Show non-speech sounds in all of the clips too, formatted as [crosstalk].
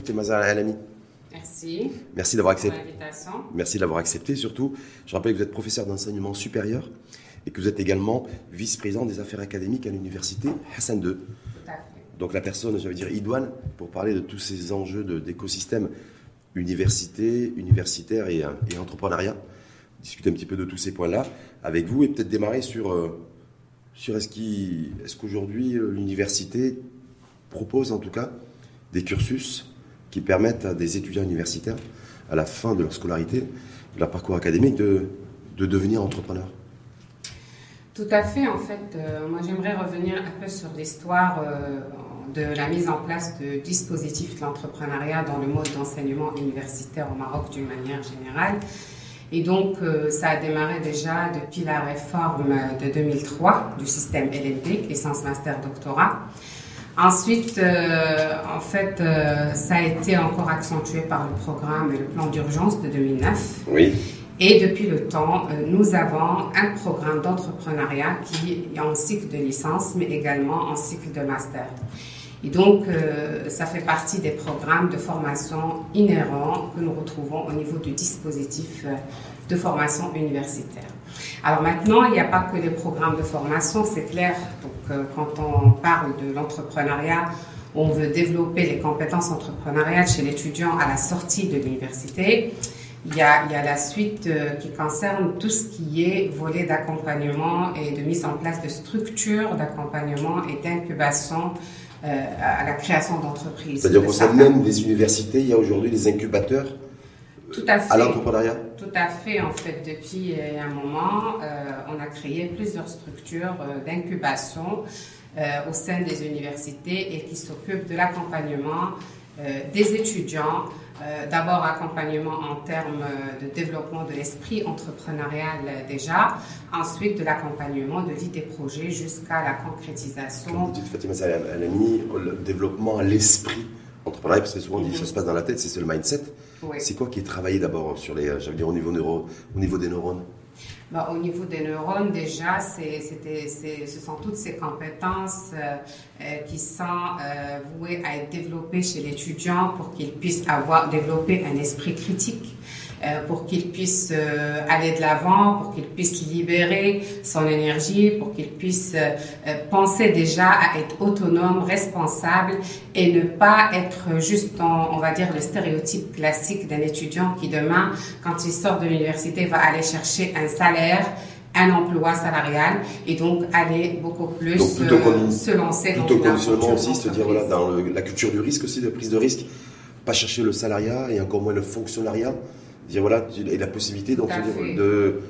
Fatima Zahra Alami. Merci. Merci d'avoir accepté. Merci d'avoir accepté surtout. Je rappelle que vous êtes professeur d'enseignement supérieur et que vous êtes également vice-président des affaires académiques à l'université Hassan II. Donc la personne, j'allais dire idoine, pour parler de tous ces enjeux d'écosystème université, universitaire et, et entrepreneuriat. Discuter un petit peu de tous ces points-là avec vous et peut-être démarrer sur, euh, sur est-ce qu'aujourd'hui euh, l'université propose en tout cas des cursus qui permettent à des étudiants universitaires, à la fin de leur scolarité, de leur parcours académique, de, de devenir entrepreneurs. Tout à fait. En fait, euh, moi, j'aimerais revenir un peu sur l'histoire euh, de la mise en place de dispositifs de l'entrepreneuriat dans le mode d'enseignement universitaire au Maroc d'une manière générale. Et donc, euh, ça a démarré déjà depuis la réforme de 2003 du système LLD, licence master doctorat. Ensuite, euh, en fait, euh, ça a été encore accentué par le programme et le plan d'urgence de 2009. Oui. Et depuis le temps, euh, nous avons un programme d'entrepreneuriat qui est en cycle de licence, mais également en cycle de master. Et donc, ça fait partie des programmes de formation inhérents que nous retrouvons au niveau du dispositif de formation universitaire. Alors maintenant, il n'y a pas que les programmes de formation, c'est clair. Donc, euh, quand on parle de l'entrepreneuriat, on veut développer les compétences entrepreneuriales chez l'étudiant à la sortie de l'université. Il y, a, il y a la suite euh, qui concerne tout ce qui est volet d'accompagnement et de mise en place de structures d'accompagnement et d'incubation euh, à la création d'entreprises. C'est-à-dire qu'au sein même des universités, il y a aujourd'hui des incubateurs Tout à fait. à l'entrepreneuriat. Tout à fait. En fait, depuis euh, un moment, euh, on a créé plusieurs structures euh, d'incubation euh, au sein des universités et qui s'occupent de l'accompagnement euh, des étudiants. D'abord, accompagnement en termes de développement de l'esprit entrepreneurial déjà. Ensuite, de l'accompagnement de l'idée projet jusqu'à la Comme concrétisation. vous dites Fatima Salam, elle a mis le développement à l'esprit entrepreneurial, parce que souvent on dit ça se passe dans la tête, c'est le mindset. Oui. C'est quoi qui est travaillé d'abord sur les, j'allais dire au niveau neuro, au niveau des neurones? Bah, au niveau des neurones, déjà, c'est, ce sont toutes ces compétences euh, euh, qui sont euh, vouées à être développées chez l'étudiant pour qu'il puisse avoir développé un esprit critique, pour qu'il puisse euh, aller de l'avant, pour qu'il puisse libérer son énergie, pour qu'il puisse euh, euh, penser déjà à être autonome, responsable et ne pas être juste dans, on va dire, le stéréotype classique d'un étudiant qui demain, quand il sort de l'université, va aller chercher un salaire, un emploi salarial et donc aller beaucoup plus Donc plutôt euh, se lancer dans Plutôt une conditionnement aussi, c'est-à-dire voilà, dans le- la culture du risque aussi, de prise de risque, pas chercher le salariat et encore moins le fonctionnariat, dire voilà, et la possibilité donc de,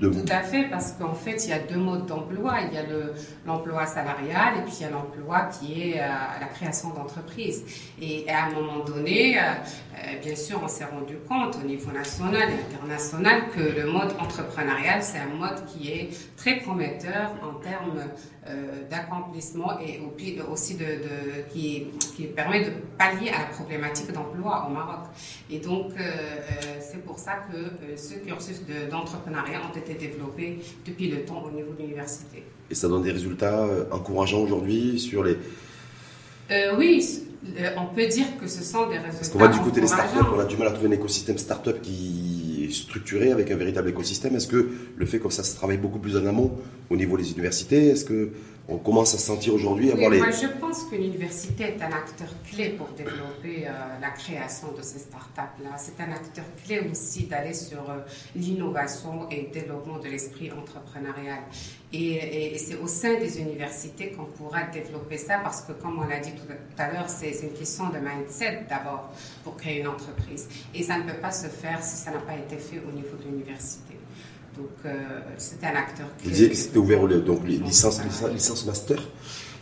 de Tout à fait, parce qu'en fait, il y a deux modes d'emploi. Il y a le- l'emploi salarial et puis il y a l'emploi qui est euh, la création d'entreprise. Et à un moment donné, euh, euh, bien sûr, on s'est rendu compte au niveau national et international que le mode entrepreneurial, c'est un mode qui est très prometteur en termes d'accomplissement et pi- aussi de, de- qui, qui permet de pallier à la problématique d'emploi au Maroc. Et donc, euh, euh, c'est pour ça que euh, ce cursus de- d'entrepreneuriat ont été développés depuis le temps au niveau de l'université. et ça donne des résultats euh, encourageants aujourd'hui sur les. Euh, oui, euh, on peut dire que ce sont des résultats. Parce qu'on va du côté des startups, on a du mal à trouver un écosystème startup qui est structuré avec un véritable écosystème. Est-ce que le fait que ça se travaille beaucoup plus en amont au niveau des universités, est-ce que on commence à se sentir aujourd'hui avoir les. moi, je pense que l'université est un acteur clé pour développer euh, la création de ces startups-là. C'est un acteur clé aussi d'aller sur euh, l'innovation et le développement de l'esprit entrepreneurial. Et, et- et c'est au sein des universités qu'on pourra développer ça parce que, comme on l'a dit tout à l'heure, c'est une question de mindset d'abord pour créer une entreprise. Et ça ne peut pas se faire si ça n'a pas été fait au niveau de l'université. Donc, euh, c'est un acteur clé. Vous disiez que c'était ouvert aux donc licences, licences master.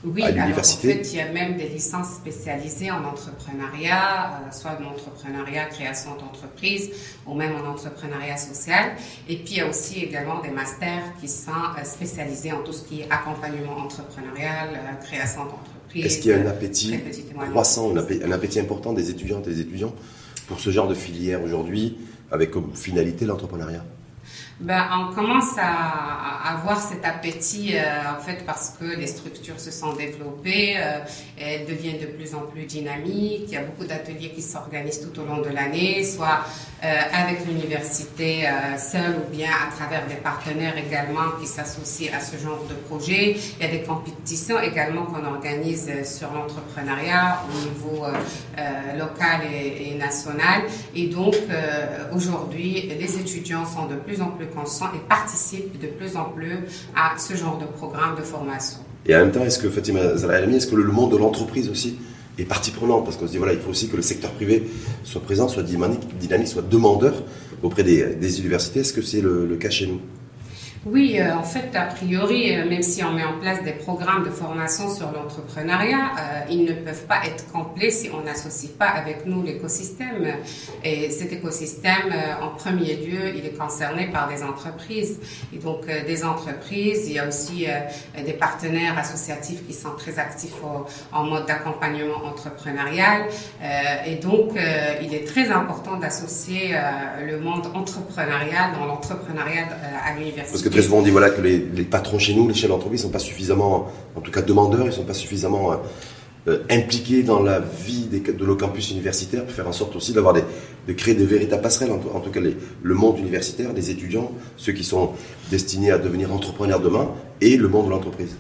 Oui, à l'université. en fait, il y a même des licences spécialisées en entrepreneuriat, euh, soit en entrepreneuriat, création d'entreprise, ou même en entrepreneuriat social. Et puis, il y a aussi également des masters qui sont euh, spécialisés en tout ce qui est accompagnement entrepreneurial, euh, création d'entreprise. Est-ce qu'il y a un appétit croissant, un appétit, un appétit important des étudiantes et des étudiants pour ce genre de filière aujourd'hui, avec comme finalité l'entrepreneuriat? Ben, on commence à, avoir cet appétit, euh, en fait, parce que les structures se sont développées, euh, elles deviennent de plus en plus dynamiques. Il y a beaucoup d'ateliers qui s'organisent tout au long de l'année, soit euh, avec l'université seule ou bien à travers des partenaires également qui s'associent à ce genre de projet. Il y a des compétitions également qu'on organise sur l'entrepreneuriat au niveau local et, et, national. Et donc, aujourd'hui, les étudiants sont de plus en plus conscients et participent de plus en plus à ce genre de programme de formation. Et en même temps, est-ce que Fatima Zalami, est-ce que le monde de l'entreprise aussi est partie prenante? Parce qu'on se dit, voilà, il faut aussi que le secteur privé soit présent, soit dynamique soit demandeur auprès des, universités. Est-ce que c'est le cas chez nous? Oui, euh, en fait, a priori, euh, même si on met en place des programmes de formation sur l'entrepreneuriat, euh, ils ne peuvent pas être complets si on n'associe pas avec nous l'écosystème. Et cet écosystème, en premier lieu, il est concerné par des entreprises. Et donc, des entreprises, il y a aussi des partenaires associatifs qui sont très actifs en mode d'accompagnement entrepreneurial. et donc, il est très important d'associer le monde entrepreneurial dans l'entrepreneuriat à l'université très souvent on dit voilà, que les, patrons chez nous, les chefs d'entreprise, ne sont pas suffisamment, en tout cas demandeurs, ils ne sont pas suffisamment euh, euh, impliqués dans la vie de nos campus universitaires pour faire en sorte aussi de créer des véritables passerelles, en, tout cas le monde universitaire, les étudiants, ceux qui sont destinés à devenir entrepreneurs demain, et le monde de l'entreprise.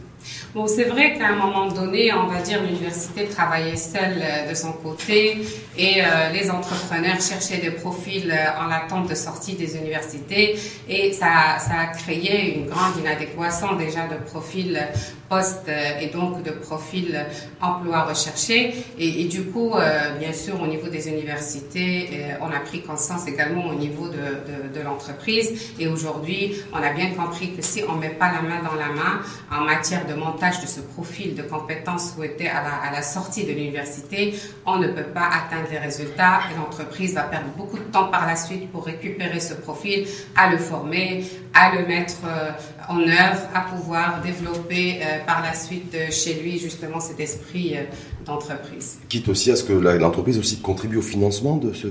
Bon, c'est vrai qu'à un moment donné, on va dire, l'université travaillait seule euh, de son côté et euh, les entrepreneurs cherchaient des profils euh, en attente de sortie des universités et ça, ça a créé une grande inadéquation déjà de profils poste et donc de profils emploi recherché. Et, du coup, bien sûr, au niveau des universités, on a pris conscience également au niveau de, de, l'entreprise. Et aujourd'hui, on a bien compris que si on met pas la main dans la main en matière de montage de ce profil de compétences souhaitées à la, à la sortie de l'université, on ne peut pas atteindre les résultats et l'entreprise va perdre beaucoup de temps par la suite pour récupérer ce profil, à le former, à le mettre euh, en œuvre, à pouvoir développer euh, par la suite euh, chez lui justement cet esprit d'entreprise. Quitte aussi à ce que l'entreprise aussi contribue au financement de ce,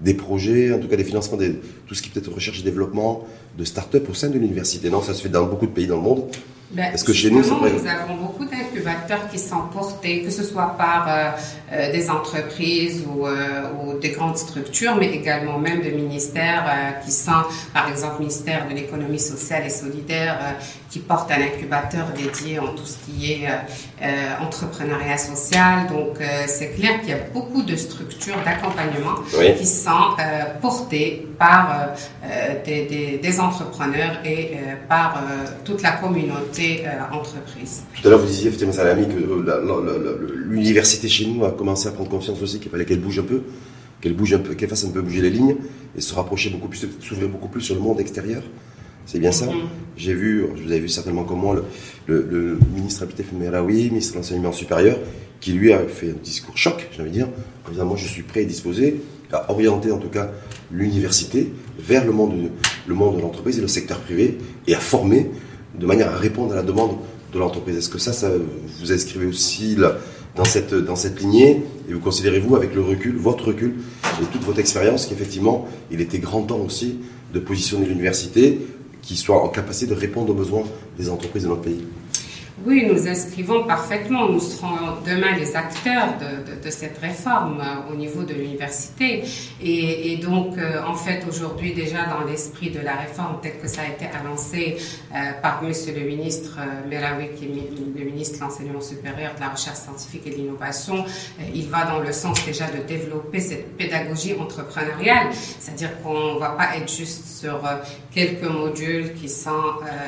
des projets, en tout cas des financements, de tout ce qui peut être recherche et développement de start-up au sein de l'université. Non, ça se fait dans beaucoup de pays dans le monde. Ben, Est-ce que chez nous, avons beaucoup d'incubateurs qui sont portés, que ce soit par euh, euh, des entreprises ou, euh, ou, des grandes structures, mais également même de ministères qui sont, par exemple, ministère de l'économie sociale et solidaire, qui porte un incubateur dédié en tout ce qui est entrepreneuriat social. Donc, c'est clair qu'il y a beaucoup de structures d'accompagnement qui sont portées par des, des, des, entrepreneurs et par toute la communauté euh, entreprise. Tout à l'heure, vous disiez, Fatima Salami, que euh, l'université chez nous a commencé à prendre conscience aussi qu'il fallait qu'elle bouge un peu, qu'elle bouge un peu, qu'elle fasse un peu bouger les lignes et se rapprocher beaucoup plus, s'ouvrir beaucoup plus sur le monde extérieur. C'est bien ça. Mm-hmm. J'ai vu, vous avez vu certainement comme moi, le, ministre Abitef Meraoui, ministre de l'enseignement supérieur, qui lui a fait un discours choc, j'ai envie de dire, en disant moi je suis prêt et disposé à orienter en tout cas l'université vers le monde, le monde de l'entreprise et le secteur privé et à former de manière à répondre à la demande de l'entreprise. Est-ce que ça, ça vous inscrivez aussi dans, cette, dans cette lignée et vous considérez-vous, avec le recul, votre recul et toute votre expérience, qu'effectivement, il était grand temps aussi de positionner l'université qui soit en capacité de répondre aux besoins des entreprises de notre pays? Oui, nous inscrivons parfaitement. Nous serons demain les acteurs de, cette réforme euh, au niveau de l'université. Et, donc, euh, en fait, aujourd'hui, déjà dans l'esprit de la réforme, tel que ça a été annoncé euh, par Monsieur le ministre Melawi, qui est le ministre de l'Enseignement supérieur, de la Recherche scientifique et de l'Innovation, il va dans le sens déjà de développer cette pédagogie entrepreneuriale. C'est-à-dire qu'on ne va pas être juste sur quelques modules qui sont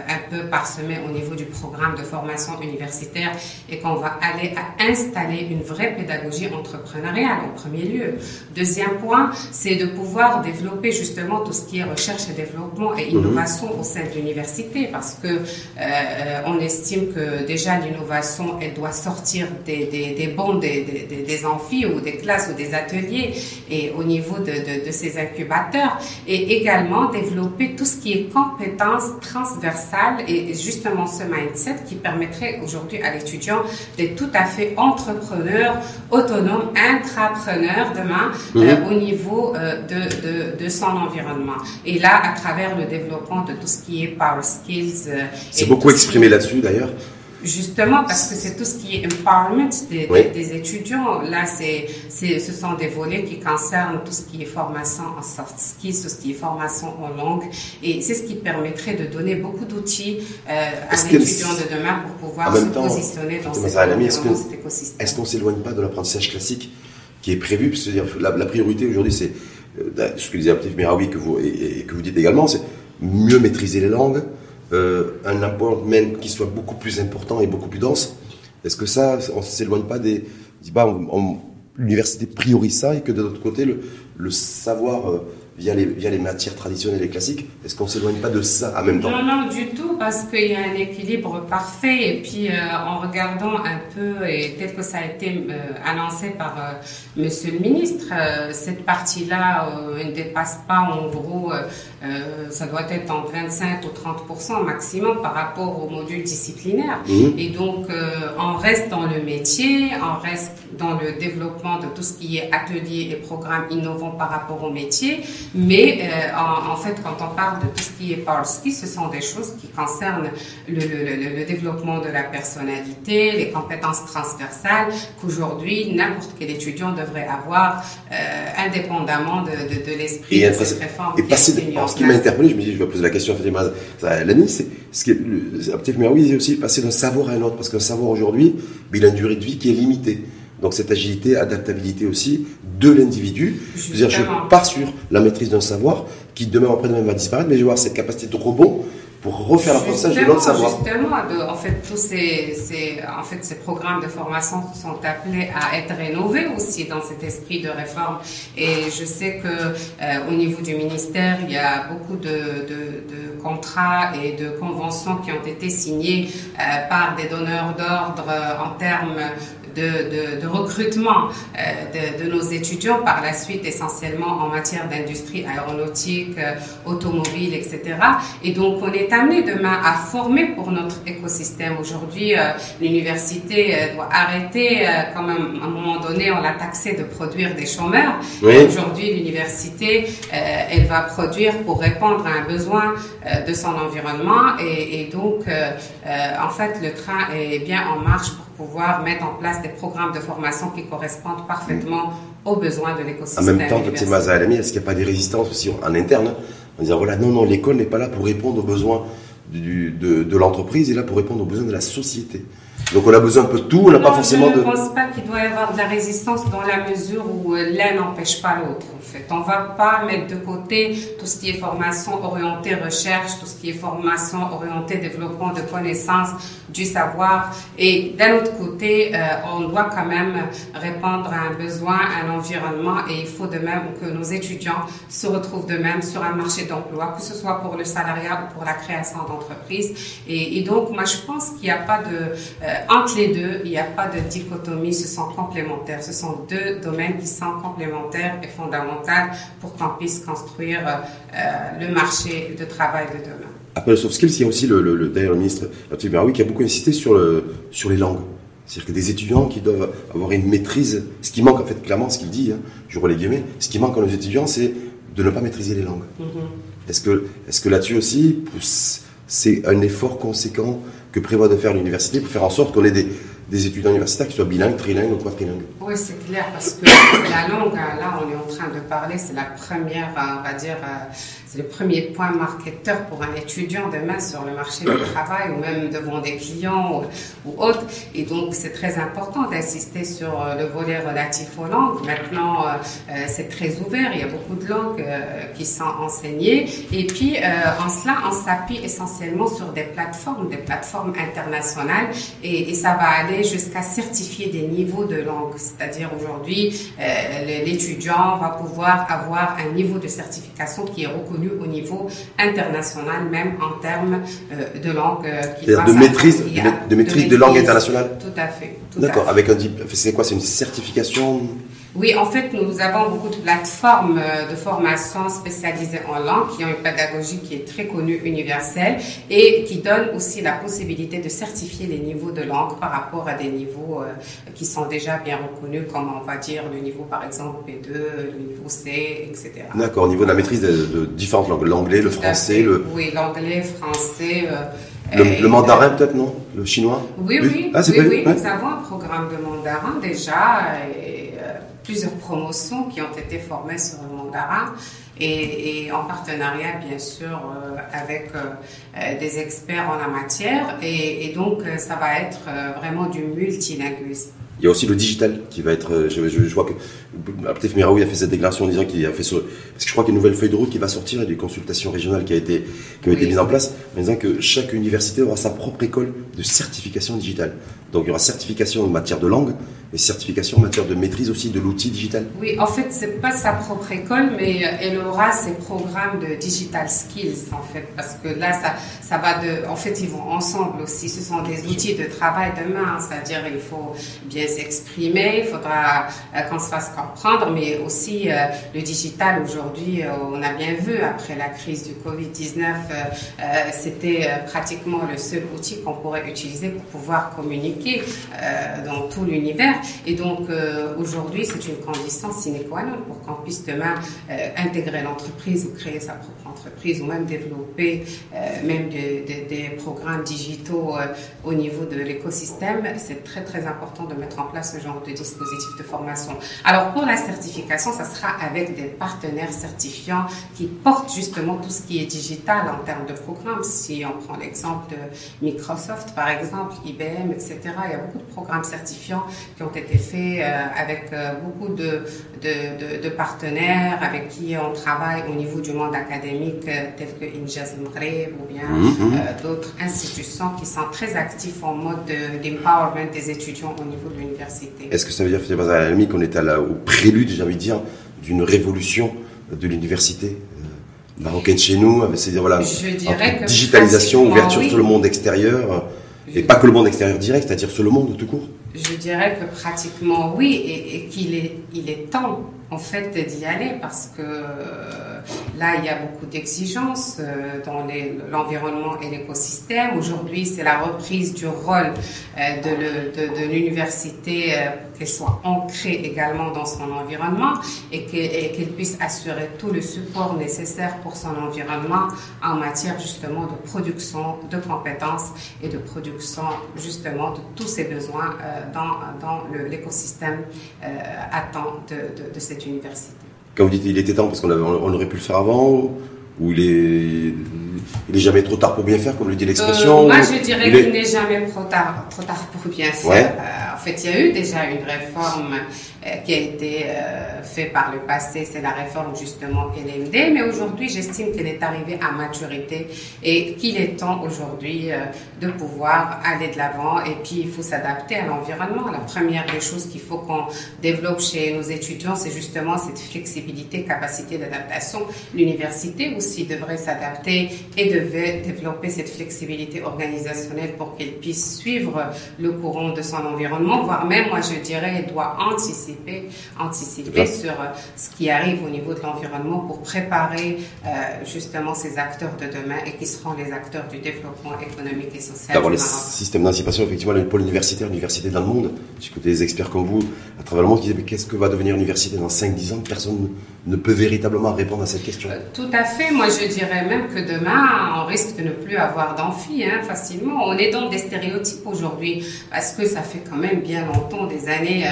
un peu parsemés au niveau du programme de formation universitaire et qu'on va aller à installer une vraie pédagogie entrepreneuriale en premier lieu. Deuxième point, c'est de pouvoir développer justement tout ce qui est recherche et développement et innovation au sein de l'université parce que euh, on estime que déjà l'innovation, elle doit sortir des, des, des bons des, des, des, amphis ou des classes ou des ateliers et au niveau de, de, de ces incubateurs et également développer tout ce qui est compétences transversales et justement ce mindset qui permet permettrait aujourd'hui à l'étudiant d'être tout à fait entrepreneur, autonome, intrapreneur demain mhm. au niveau de, de, de, son environnement. Et là, à travers le développement de tout ce qui est power skills. C'est beaucoup exprimé là-dessus d'ailleurs. Justement, parce que c'est tout ce qui est empowerment des, des, étudiants. Là, c'est, c'est, ce sont des volets qui concernent tout ce qui est formation en soft skills, tout ce qui est formation en langue. Et c'est ce qui permettrait de donner beaucoup d'outils euh, à l'étudiant de demain pour pouvoir se positionner dans, cet, écosystème. Est-ce qu'on s'éloigne pas de l'apprentissage classique qui est prévu? Parce que la, la priorité aujourd'hui, c'est euh, ce que disait Abdel Miraoui que vous, et, et que vous dites également, c'est mieux maîtriser les langues, euh, un appointment qui soit beaucoup plus important et beaucoup plus dense. Est-ce que ça, on ne s'éloigne pas des... Bah, l'université priorise ça et que de l'autre côté, le, le savoir... Euh, via les, via les matières traditionnelles et classiques. Est-ce qu'on ne s'éloigne pas de ça en même temps? Non, non, du tout, parce qu'il y a un équilibre parfait. Et puis, euh, en regardant un peu, et peut-être que ça a été euh, annoncé par euh, Monsieur le ministre, cette partie-là ne dépasse pas en gros, ça doit être en 25 ou 30% maximum par rapport au module disciplinaire. Mmh. Et donc, on reste dans le métier, on reste dans le développement de tout ce qui est ateliers et programmes innovants par rapport au métier. Mais euh, en, en, fait, quand on parle de tout ce qui est Polski, ce sont des choses qui concernent le, le, le, développement de la personnalité, les compétences transversales qu'aujourd'hui n'importe quel étudiant devrait avoir euh, indépendamment de, de, de l'esprit de cette réforme. Et passer ce qui m'a interpellé, je me dis, je vais poser la question à Fatima Lani, c'est ce qui est, peut-être oui, c'est aussi passer d'un savoir à un autre, parce qu'un savoir aujourd'hui, il a une durée de vie qui est limitée. Donc cette agilité, adaptabilité aussi de l'individu. Je pars sur la maîtrise d'un savoir qui demain après-demain va disparaître, mais je vais avoir cette capacité de rebond pour refaire l'apprentissage de l'autre savoir. Justement, en fait, tous ces, ces, en fait, ces programmes de formation sont appelés à être rénovés aussi dans cet esprit de réforme. Et je sais que euh, au niveau du ministère, il y a beaucoup de, de, de contrats et de conventions qui ont été signés euh, par des donneurs d'ordre euh, en termes de, de, recrutement euh, de, de, nos étudiants par la suite, essentiellement en matière d'industrie aéronautique, euh, automobile, etc. Et donc, on est amené demain à former pour notre écosystème. Aujourd'hui, euh, l'université doit arrêter, comme à un moment donné, on l'a taxé de produire des chômeurs. Aujourd'hui, l'université, elle va produire pour répondre à un besoin de son environnement. Et, et donc, en fait, le train est bien en marche pour pouvoir mettre en place des programmes de formation qui correspondent parfaitement aux besoins de l'écosystème. En même temps, est-ce qu'il n'y a pas des résistances aussi en interne En disant, voilà, non, non, l'école n'est pas là pour répondre aux besoins de, de l'entreprise, il est là pour répondre aux besoins de la société. Donc on a besoin un peu de tout, on n'a pas forcément de... Je ne pense pas qu'il doit y avoir de la résistance dans la mesure où euh, l'un n'empêche pas l'autre. En fait, on va pas mettre de côté tout ce qui est formation orientée recherche, tout ce qui est formation orientée développement de connaissances, du savoir, et d'un autre côté, euh, on doit quand même répondre à un besoin, à un environnement, et il faut de même que nos étudiants se retrouvent de même sur un marché d'emploi, que ce soit pour le salariat ou pour la création d'entreprises. Et, et, donc, moi, je pense qu'il n'y a pas de euh, entre les deux, il n'y a pas de dichotomie, ce sont complémentaires. Ce sont deux domaines qui sont complémentaires et fondamentaux pour qu'on puisse construire euh, euh, le marché de travail de demain. Après le soft skills, il y a aussi le, le, le d'ailleurs le ministre qui a beaucoup insisté sur, le, sur les langues. C'est-à-dire que des étudiants qui doivent avoir une maîtrise, ce qui manque en fait clairement, ce qu'il dit, hein, je les guillemets, ce qui manque à nos étudiants, c'est de ne pas maîtriser les langues. Mm-hmm. Est-ce que, est que là-dessus aussi, c'est un effort conséquent que prévoit de faire l'université pour faire en sorte qu'on ait des, des étudiants universitaires qui soient bilingues, trilingues ou quadrilingues. Oui, c'est clair, parce que la langue, là, on est en train de parler, c'est la première, on va dire, euh, c'est le premier point marketeur pour un étudiant demain sur le marché du travail ou même devant des clients ou, autres. Et donc, c'est très important d'insister sur euh, le volet relatif aux langues. Maintenant, euh, c'est très ouvert, il y a beaucoup de langues qui sont enseignées. Et puis, en cela, on s'appuie essentiellement sur des plateformes, des plateformes internationales, et ça va aller jusqu'à certifier des niveaux de langue. C'est-à-dire aujourd'hui, euh, l'étudiant va pouvoir avoir un niveau de certification qui est reconnu au niveau international, même en termes euh, de langue. Euh, de maîtrise, de, maîtrise de, langue internationale Tout à fait. D'accord. Avec un c'est quoi C'est une certification Oui, en fait, nous avons beaucoup de plateformes euh, de formation spécialisées en langue qui ont une pédagogie qui est très connue, universelle, et qui donne aussi la possibilité de certifier les niveaux de langue par rapport à des niveaux euh, qui sont déjà bien reconnus, comme on va dire le niveau par exemple P2, le niveau C, etc. D'accord, au niveau de la maîtrise de, différentes langues, l'anglais, le français, le... Oui, l'anglais, français... Euh, le, mandarin peut-être, non? Le chinois? Oui, oui, ah, oui, oui, nous avons un programme de mandarin déjà. Et, plusieurs promotions qui ont été formées sur le mandarin et, en partenariat bien sûr euh, avec euh, euh, des experts en la matière et, donc ça va être vraiment du multilinguisme. Il y a aussi le digital qui va être. Je, je, vois que Aptef Miraoui a fait cette déclaration en disant qu'il a fait ce. Parce que je crois qu'il y a une nouvelle feuille de route qui va sortir et des consultations régionales qui, a été, qui ont été mises en place, en disant que chaque université aura sa propre école de certification digitale. Donc il y aura certification en matière de langue, et certification en matière de maîtrise aussi de l'outil digital. Oui, en fait, c'est pas sa propre école, mais elle aura ses programmes de digital skills, en fait, parce que là, ça, ça va de. En fait, ils vont ensemble aussi. Ce sont des outils de travail demain, c'est-à-dire il faut bien s'exprimer, il faudra euh, qu'on se fasse comprendre, mais aussi euh, le digital aujourd'hui, euh, on a bien vu après la crise du Covid-19, c'était pratiquement le seul outil qu'on pourrait utiliser pour pouvoir communiquer dans tout l'univers. Et donc, euh, aujourd'hui, c'est une condition sine qua non pour qu'on puisse demain euh, intégrer l'entreprise ou créer sa propre entreprise ou même développer euh, même des programmes digitaux au niveau de l'écosystème. C'est très, très important de mettre en place ce genre de dispositif de formation. Alors, pour la certification, ça sera avec des partenaires certifiants qui portent justement tout ce qui est digital en termes de programmes. Si on prend l'exemple de Microsoft, par exemple, IBM, etc., il y a beaucoup de programmes certifiants qui ont été faits euh, avec euh, beaucoup de, partenaires avec qui on travaille au niveau du monde académique, euh, tels que Injaz Mghreb ou bien mhm. d'autres institutions qui sont très actifs en mode d'empowerment des étudiants au niveau de l'université. Est-ce que ça veut dire, Fatima qu'on est à au prélude, j'ai envie de dire, d'une révolution de l'université marocaine chez nous, c'est-à-dire voilà, digitalisation, ouverture sur le monde extérieur, et pas que le monde extérieur direct, c'est-à-dire sur le monde tout court je dirais que pratiquement oui, et, qu'il est, il est temps en fait d'y aller parce que euh, là il y a beaucoup d'exigences euh, dans l'environnement et l'écosystème. Aujourd'hui c'est la reprise du rôle euh, de, de, l'université qu'elle soit ancrée également dans son environnement et qu'elle puisse assurer tout le support nécessaire pour son environnement en matière justement de production de compétences et de production justement de tous ses besoins dans, l'écosystème attend de, de cette université. Quand vous dites il était temps parce qu'on on aurait pu le faire avant, ou il est, il est jamais trop tard pour bien faire, comme le dit l'expression euh, Moi, je dirais qu'il n'est jamais trop tard, trop tard pour bien faire. Euh, en fait, il y a eu déjà une réforme qui a été euh, fait par le passé, c'est la réforme justement LMD, mais aujourd'hui j'estime qu'elle est arrivée à maturité et qu'il est temps aujourd'hui euh, de pouvoir aller de l'avant et puis il faut s'adapter à l'environnement. La première des choses qu'il faut qu'on développe chez nos étudiants, c'est justement cette flexibilité, capacité d'adaptation. L'université aussi devrait s'adapter et devait développer cette flexibilité organisationnelle pour qu'elle puisse suivre le courant de son environnement, voire même, moi je dirais, elle doit anticiper anticiper, sur euh, ce qui arrive au niveau de l'environnement pour préparer euh, justement ces acteurs de demain et qui seront les acteurs du développement économique et social. D'avoir les systèmes d'incipation, effectivement, le pôle universitaire, l'université dans le monde. J'écoute des experts comme vous à travers le monde qui disent mais qu'est-ce que va devenir l'université dans 5-10 ans? Personne ne peut véritablement répondre à cette question. Euh, tout à fait. Moi, je dirais même que demain, on risque de ne plus avoir d'amphi hein, facilement. On est dans des stéréotypes aujourd'hui parce que ça fait quand même bien longtemps, des années,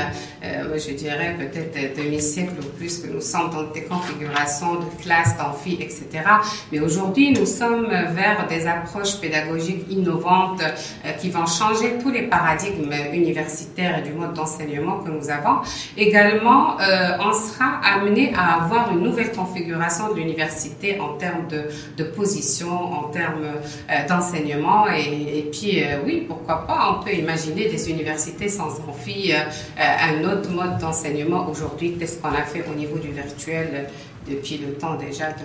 je dirais peut-être demi-siècle ou plus que nous sommes dans des configurations de classes, d'amphi, etc. Mais aujourd'hui, nous sommes vers des approches pédagogiques innovantes euh, qui vont changer tous les paradigmes universitaires et du mode d'enseignement que nous avons. Également, euh, on sera amené à avoir une nouvelle configuration de l'université en termes de, de, position, en termes euh, d'enseignement. Et, puis, oui, pourquoi pas, on peut imaginer des universités sans amphi, un autre mode d'enseignement aujourd'hui qu'est-ce qu'on a fait au niveau du virtuel depuis le temps déjà de.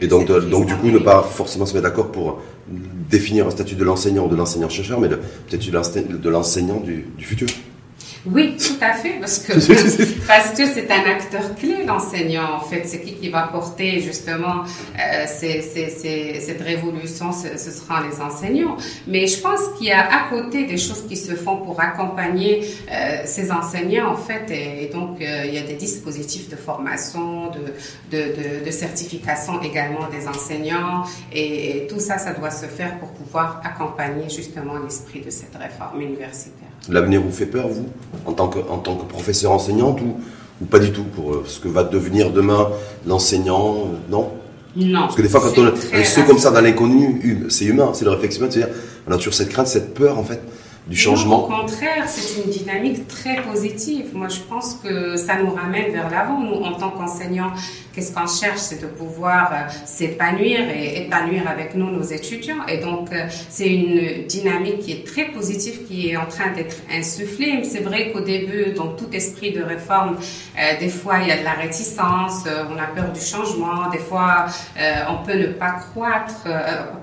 Et donc, donc du coup, ne pas forcément se mettre d'accord pour définir un statut de l'enseignant ou de l'enseignant-chercheur, mais peut-être de l'enseignant du, du futur Oui, tout à fait, parce que [laughs] parce que c'est un acteur clé, l'enseignant. En fait, c'est qui qui va porter justement euh, cette révolution, ce, ce seront les enseignants. Mais je pense qu'il y a à côté des choses qui se font pour accompagner euh, ces enseignants, en fait, et, donc euh, il y a des dispositifs de formation, de, de, de, certification également des enseignants, et tout ça, ça doit se faire pour pouvoir accompagner justement l'esprit de cette réforme universitaire. L'avenir vous fait peur, vous, en tant que, en tant que professeur enseignante, ou, ou pas du tout, pour euh, ce que va devenir demain l'enseignant euh, Non? Non. Parce que des fois, quand on est comme ça dans l'inconnu, c'est humain, c'est le réflexion, c'est-à-dire, on a toujours cette crainte, cette peur, en fait, changement Au contraire, c'est une dynamique très positive. Moi, je pense que ça nous ramène vers l'avant. Nous, en tant qu'enseignants, qu'est-ce qu'on cherche? C'est de pouvoir euh, s'épanouir et épanouir avec nous nos étudiants. Et donc, euh, c'est une dynamique qui est très positive, qui est en train d'être insufflée. C'est vrai qu'au début, dans tout esprit de réforme, euh, des fois, il y a de la réticence, on a peur du changement. Des fois, on peut ne pas croître,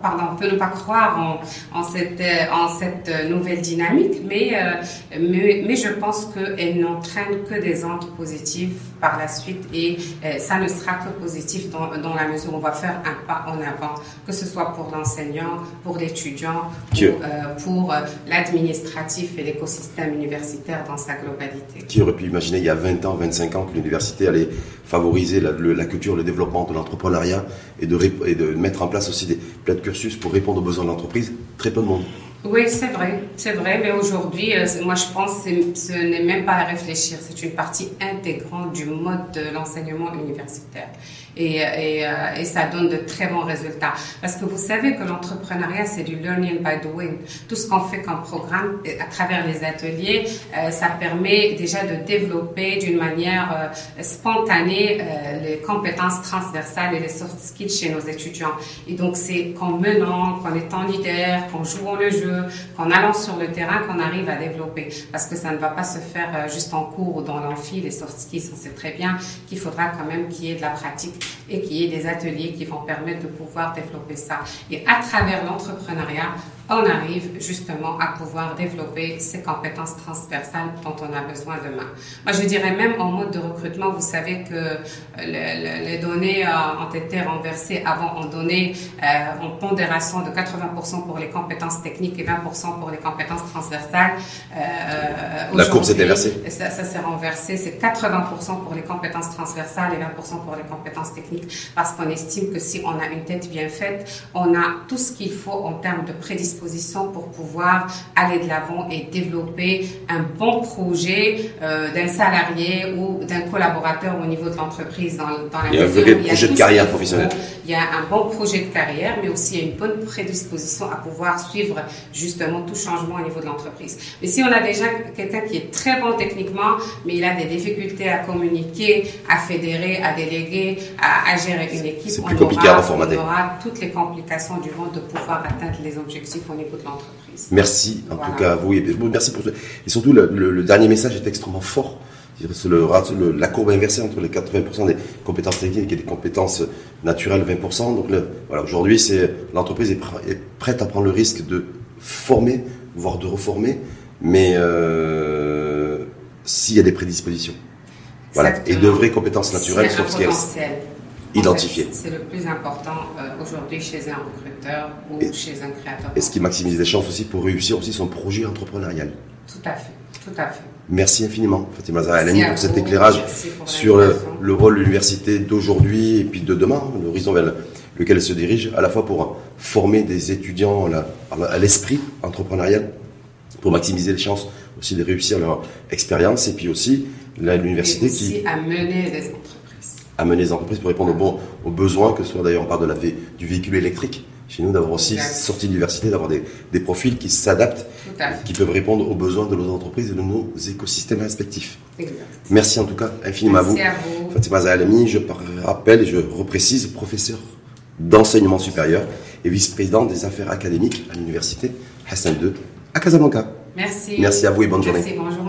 pardon, on peut ne pas croire en cette, en cette nouvelle dynamique dynamique, mais, euh, mais, mais, je pense qu'elle n'entraîne que des ondes positives par la suite et euh, ça ne sera que positif dans, dans, la mesure où on va faire un pas en avant, que ce soit pour l'enseignant, pour l'étudiant, pour, euh, pour l'administratif et l'écosystème universitaire dans sa globalité. Qui aurait pu imaginer il y a 20 ans, 25 ans que l'université allait favoriser la, la, culture, le développement de l'entrepreneuriat et de, et de mettre en place aussi des plans de cursus pour répondre aux besoins de l'entreprise? Très peu de monde. Oui, c'est vrai, c'est vrai, mais aujourd'hui, euh, moi je pense que ce n'est même pas à réfléchir, c'est une partie intégrante du mode de l'enseignement universitaire euh, et, ça donne de très bons résultats. Parce que vous savez que l'entrepreneuriat, c'est du learning by doing. Tout ce qu'on fait comme programme à travers les ateliers, euh, ça permet déjà de développer d'une manière euh, spontanée euh, les compétences transversales et les soft skills chez nos étudiants. Et donc, c'est qu'en menant, qu'en étant leader, qu'en jouant le jeu, qu'en allant sur le terrain, qu'on arrive à développer. Parce que ça ne va pas se faire juste en cours ou dans l'amphi, les soft on sait très bien qu'il faudra quand même qu'il y ait de la pratique et qu'il y ait des ateliers qui vont permettre de pouvoir développer ça. Et à travers l'entrepreneuriat, on arrive justement à pouvoir développer ces compétences transversales dont on a besoin demain. Moi, je dirais même en mode de recrutement, vous savez que euh, les données euh, ont été renversées avant en données euh, en pondération de 80% pour les compétences techniques et 20% pour les compétences transversales. La courbe s'est inversée. Ça, ça s'est renversé. C'est 80% pour les compétences transversales et 20% pour les compétences techniques parce qu'on estime que si on a une tête bien faite, on a tout ce qu'il faut en termes de prédisposition pour pouvoir aller de l'avant et développer un bon projet euh, d'un salarié ou d'un collaborateur au niveau de l'entreprise. Dans, dans la il y a un vrai projet de carrière professionnelle. Y a un bon projet de carrière, mais aussi il y a une bonne prédisposition à pouvoir suivre justement tout changement au niveau de l'entreprise. Mais si on a déjà quelqu'un qui est très bon techniquement, mais il a des difficultés à communiquer, à fédérer, à déléguer, à, à gérer une équipe, on, aura, on aura toutes les complications du monde de pouvoir atteindre les objectifs au niveau de l'entreprise. Merci en tout cas à vous et merci pour et surtout le, dernier message est extrêmement fort. C'est le, la courbe inversée entre les 80% des compétences techniques et des compétences naturelles 20%. Donc voilà, aujourd'hui, c'est l'entreprise est, prête à prendre le risque de former, voire de reformer, mais euh, s'il y a des prédispositions. Voilà, et de vraies compétences naturelles, sauf skills identifié. C'est le plus important euh, aujourd'hui chez un recruteur ou chez un créateur. Et ce qui maximise les chances aussi pour réussir aussi son projet entrepreneurial? Tout à fait, tout à fait. Merci infiniment, Fatima Zahalani, pour cet éclairage sur le, rôle de l'université d'aujourd'hui et puis de demain, l'horizon vers lequel elle se dirige, à la fois pour former des étudiants à l'esprit entrepreneurial, pour maximiser les chances aussi de réussir leur expérience, et puis aussi l'université qui... à mener les entreprises. amener les entreprises pour répondre aux, aux besoins, que ce soit d'ailleurs on parle de la, du véhicule électrique chez nous, d'avoir aussi sorti de l'université, d'avoir des, des, profils qui s'adaptent, qui peuvent répondre aux besoins de nos entreprises et de nos écosystèmes respectifs. Merci en tout cas infiniment à vous. à vous. Fatima Zahalami, je rappelle et je reprécise, professeur d'enseignement supérieur et vice-président des affaires académiques à l'université Hassan II à Casablanca. Merci. Merci à vous et bonne. Merci, bonne journée.